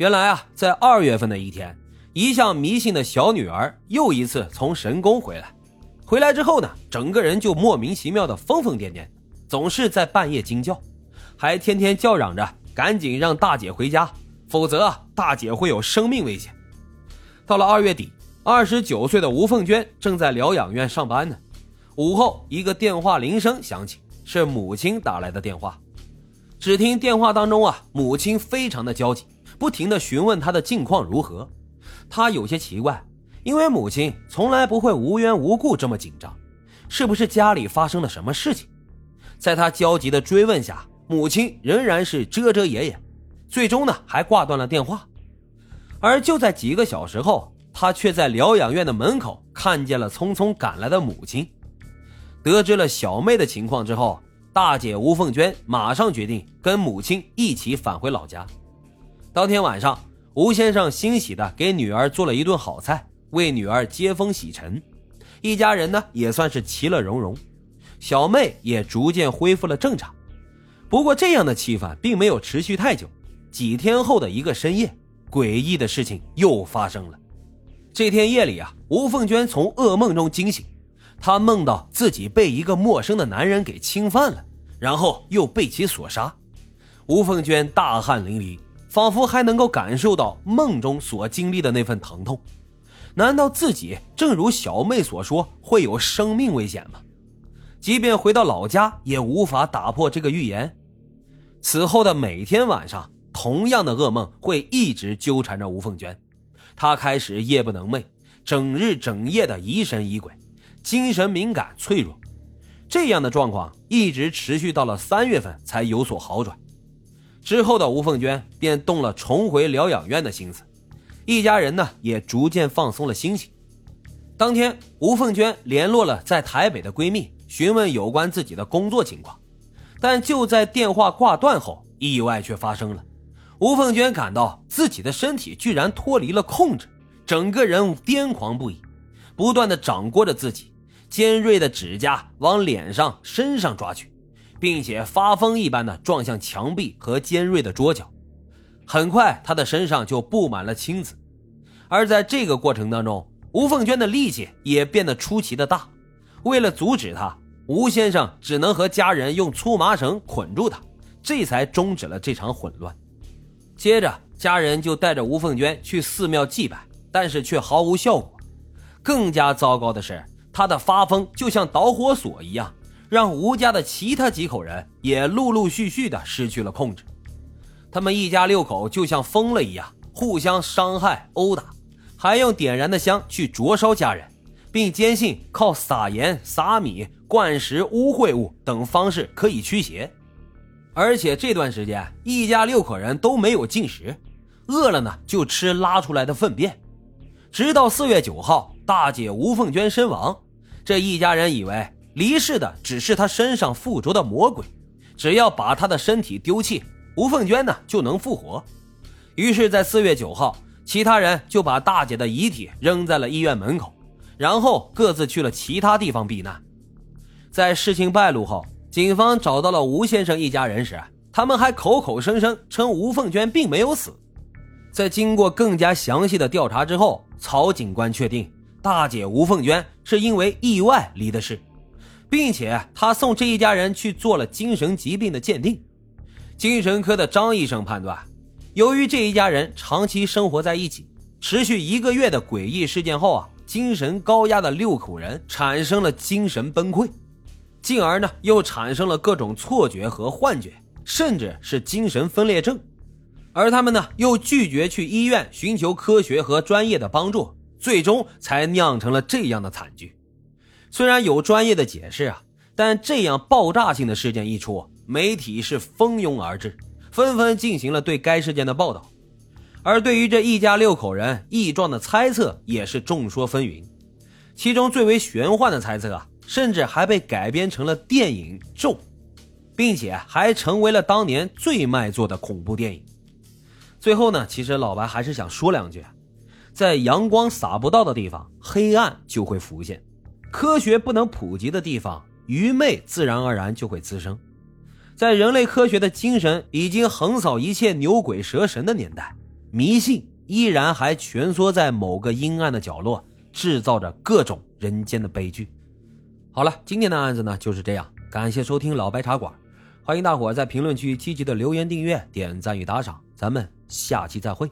原来啊，在二月份的一天，一向迷信的小女儿又一次从神宫回来。回来之后呢，整个人就莫名其妙的疯疯癫癫，总是在半夜惊叫，还天天叫嚷着赶紧让大姐回家，否则大姐会有生命危险。到了二月底，二十九岁的吴凤娟正在疗养院上班呢。午后，一个电话铃声响起，是母亲打来的电话。只听电话当中啊，母亲非常的焦急，不停的询问她的近况如何。她有些奇怪。因为母亲从来不会无缘无故这么紧张，是不是家里发生了什么事情？在他焦急的追问下，母亲仍然是遮遮掩掩，最终呢还挂断了电话。而就在几个小时后，他却在疗养院的门口看见了匆匆赶来的母亲。得知了小妹的情况之后，大姐吴凤娟马上决定跟母亲一起返回老家。当天晚上，吴先生欣喜的给女儿做了一顿好菜。为女儿接风洗尘，一家人呢也算是其乐融融，小妹也逐渐恢复了正常。不过这样的气氛并没有持续太久，几天后的一个深夜，诡异的事情又发生了。这天夜里啊，吴凤娟从噩梦中惊醒，她梦到自己被一个陌生的男人给侵犯了，然后又被其所杀。吴凤娟大汗淋漓，仿佛还能够感受到梦中所经历的那份疼痛。难道自己正如小妹所说会有生命危险吗？即便回到老家，也无法打破这个预言。此后的每天晚上，同样的噩梦会一直纠缠着吴凤娟。她开始夜不能寐，整日整夜的疑神疑鬼，精神敏感脆弱。这样的状况一直持续到了三月份才有所好转。之后的吴凤娟便动了重回疗养院的心思。一家人呢也逐渐放松了心情。当天，吴凤娟联络了在台北的闺蜜，询问有关自己的工作情况。但就在电话挂断后，意外却发生了。吴凤娟感到自己的身体居然脱离了控制，整个人癫狂不已，不断的掌掴着自己，尖锐的指甲往脸上、身上抓去，并且发疯一般的撞向墙壁和尖锐的桌角。很快，他的身上就布满了青紫，而在这个过程当中，吴凤娟的力气也变得出奇的大。为了阻止他，吴先生只能和家人用粗麻绳捆住他，这才终止了这场混乱。接着，家人就带着吴凤娟去寺庙祭拜，但是却毫无效果。更加糟糕的是，他的发疯就像导火索一样，让吴家的其他几口人也陆陆续续的失去了控制。他们一家六口就像疯了一样，互相伤害、殴打，还用点燃的香去灼烧家人，并坚信靠撒盐、撒米、灌食污秽物等方式可以驱邪。而且这段时间，一家六口人都没有进食，饿了呢就吃拉出来的粪便。直到四月九号，大姐吴凤娟身亡，这一家人以为离世的只是他身上附着的魔鬼，只要把他的身体丢弃。吴凤娟呢就能复活，于是，在四月九号，其他人就把大姐的遗体扔在了医院门口，然后各自去了其他地方避难。在事情败露后，警方找到了吴先生一家人时，他们还口口声声称吴凤娟并没有死。在经过更加详细的调查之后，曹警官确定大姐吴凤娟是因为意外离的世，并且她送这一家人去做了精神疾病的鉴定。精神科的张医生判断，由于这一家人长期生活在一起，持续一个月的诡异事件后啊，精神高压的六口人产生了精神崩溃，进而呢又产生了各种错觉和幻觉，甚至是精神分裂症，而他们呢又拒绝去医院寻求科学和专业的帮助，最终才酿成了这样的惨剧。虽然有专业的解释啊，但这样爆炸性的事件一出。媒体是蜂拥而至，纷纷进行了对该事件的报道，而对于这一家六口人异状的猜测也是众说纷纭。其中最为玄幻的猜测啊，甚至还被改编成了电影《咒》，并且还成为了当年最卖座的恐怖电影。最后呢，其实老白还是想说两句：在阳光洒不到的地方，黑暗就会浮现；科学不能普及的地方，愚昧自然而然就会滋生。在人类科学的精神已经横扫一切牛鬼蛇神的年代，迷信依然还蜷缩在某个阴暗的角落，制造着各种人间的悲剧。好了，今天的案子呢就是这样。感谢收听老白茶馆，欢迎大伙在评论区积极的留言、订阅、点赞与打赏。咱们下期再会。